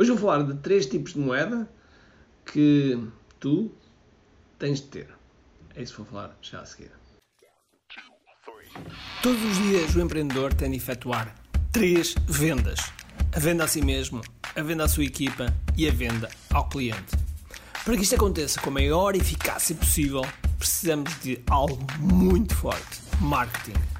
Hoje vou falar de três tipos de moeda que tu tens de ter. É isso que vou falar já a seguir. Todos os dias o empreendedor tem de efetuar três vendas: a venda a si mesmo, a venda à sua equipa e a venda ao cliente. Para que isto aconteça com a maior eficácia possível, precisamos de algo muito forte: marketing.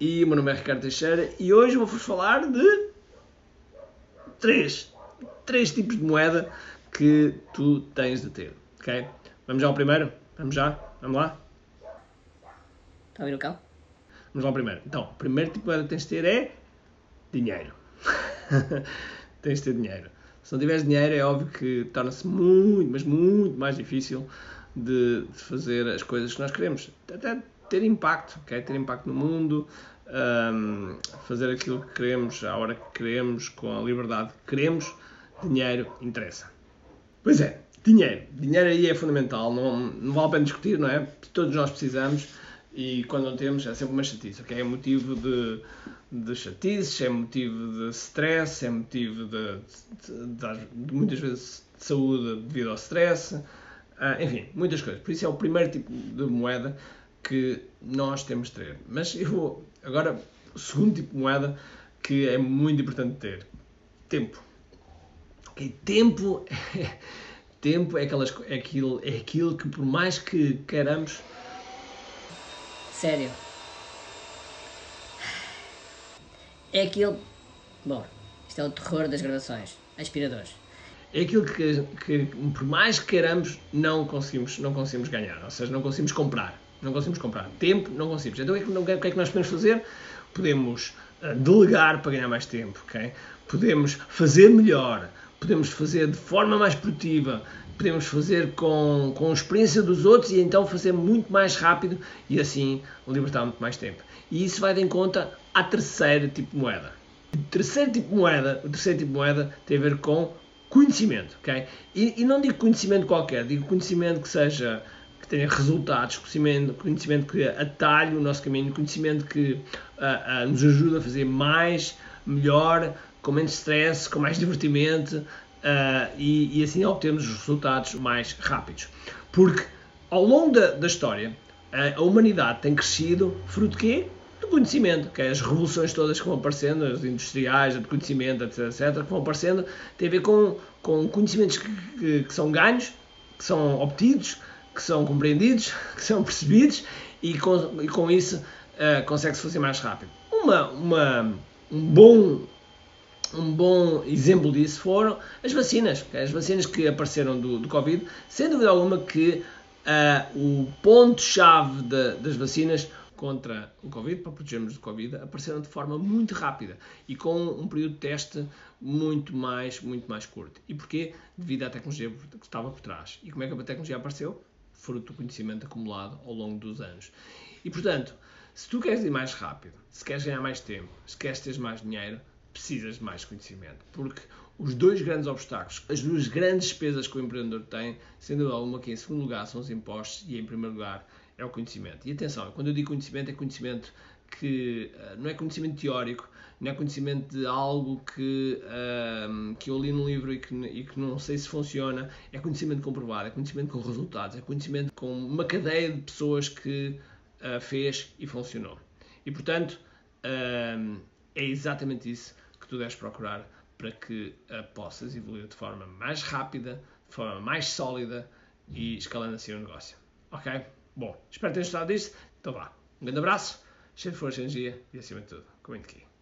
e o meu nome é Ricardo Teixeira e hoje vou-vos falar de três, três tipos de moeda que tu tens de ter, ok? Vamos já ao primeiro? Vamos já? Vamos lá? Está a ouvir o cão? Vamos lá ao primeiro. Então, o primeiro tipo de moeda que tens de ter é dinheiro. tens de ter dinheiro. Se não tiveres dinheiro, é óbvio que torna-se muito, mas muito mais difícil de, de, fazer as coisas que nós queremos. Até ter impacto, okay? ter impacto no mundo, um, fazer aquilo que queremos, à hora que queremos, com a liberdade que queremos. Dinheiro interessa. Pois é, dinheiro. Dinheiro aí é fundamental, não, não vale a pena discutir, não é? Todos nós precisamos e quando não temos é sempre uma chatice, ok? É motivo de, de chatices, é motivo de stress, é motivo de, de, de, de muitas vezes de saúde devido ao stress, uh, enfim, muitas coisas. Por isso é o primeiro tipo de moeda que nós temos de ter. Mas eu vou agora o segundo tipo de moeda que é muito importante ter: tempo. Okay? Tempo, é, tempo é, aquelas, é, aquilo, é aquilo que, por mais que queiramos Sério. É aquilo. Bom, isto é o terror das gravações. Aspiradores. É aquilo que, que, por mais que queiramos, não conseguimos, não conseguimos ganhar. Ou seja, não conseguimos comprar. Não conseguimos comprar. Tempo, não conseguimos. Então, o que, é que, é nós podemos fazer? Podemos uh, delegar para ganhar mais tempo, ok? Podemos fazer melhor. Podemos fazer de forma mais produtiva podemos fazer com, com a experiência dos outros e então fazer muito mais rápido e assim libertar muito mais tempo. E isso vai de em conta à terceira tipo de moeda. O terceiro tipo de moeda, o terceiro tipo de moeda tem a ver com conhecimento, ok? E, e não digo conhecimento qualquer, digo conhecimento que seja que tenha resultados, conhecimento, conhecimento que atalhe o nosso caminho, conhecimento que uh, uh, nos ajuda a fazer mais, melhor, com menos stress, com mais divertimento, uh, e, e, assim obtemos os resultados mais rápidos. Porque ao longo da, da história, a humanidade tem crescido fruto de quê? Do conhecimento, que é as revoluções todas que vão aparecendo, as industriais, de conhecimento, etc, etc, que vão aparecendo, tem a ver com, com conhecimentos que, que, que são ganhos, que são obtidos, que são compreendidos, que são percebidos e com, e com isso uh, consegue-se fazer mais rápido. Uma, uma, um bom um bom exemplo disso foram as vacinas. As vacinas que apareceram do, do Covid, sem dúvida alguma que uh, o ponto-chave das vacinas contra o Covid, para protegermos do Covid, apareceram de forma muito rápida e com um período de teste muito mais, muito mais curto. E porquê? Devido à tecnologia que estava por trás. E como é que a tecnologia apareceu? Fruto do conhecimento acumulado ao longo dos anos. E portanto, se tu queres ir mais rápido, se queres ganhar mais tempo, se queres ter mais dinheiro, precisas de mais conhecimento. Porque os dois grandes obstáculos, as duas grandes despesas que o empreendedor tem, sendo alguma que em segundo lugar são os impostos e em primeiro lugar é o conhecimento. E atenção, quando eu digo conhecimento, é conhecimento que uh, não é conhecimento teórico, não é conhecimento de algo que, uh, que eu li num livro e que, e que não sei se funciona, é conhecimento comprovado, é conhecimento com resultados, é conhecimento com uma cadeia de pessoas que uh, fez e funcionou. E portanto, é exatamente isso que tu deves procurar para que uh, possas evoluir de forma mais rápida, de forma mais sólida e escalando assim o negócio. Ok? Bom, espero ter gostado disto. Então vá. Um grande abraço, cheio de força energia e acima de tudo, comente aqui.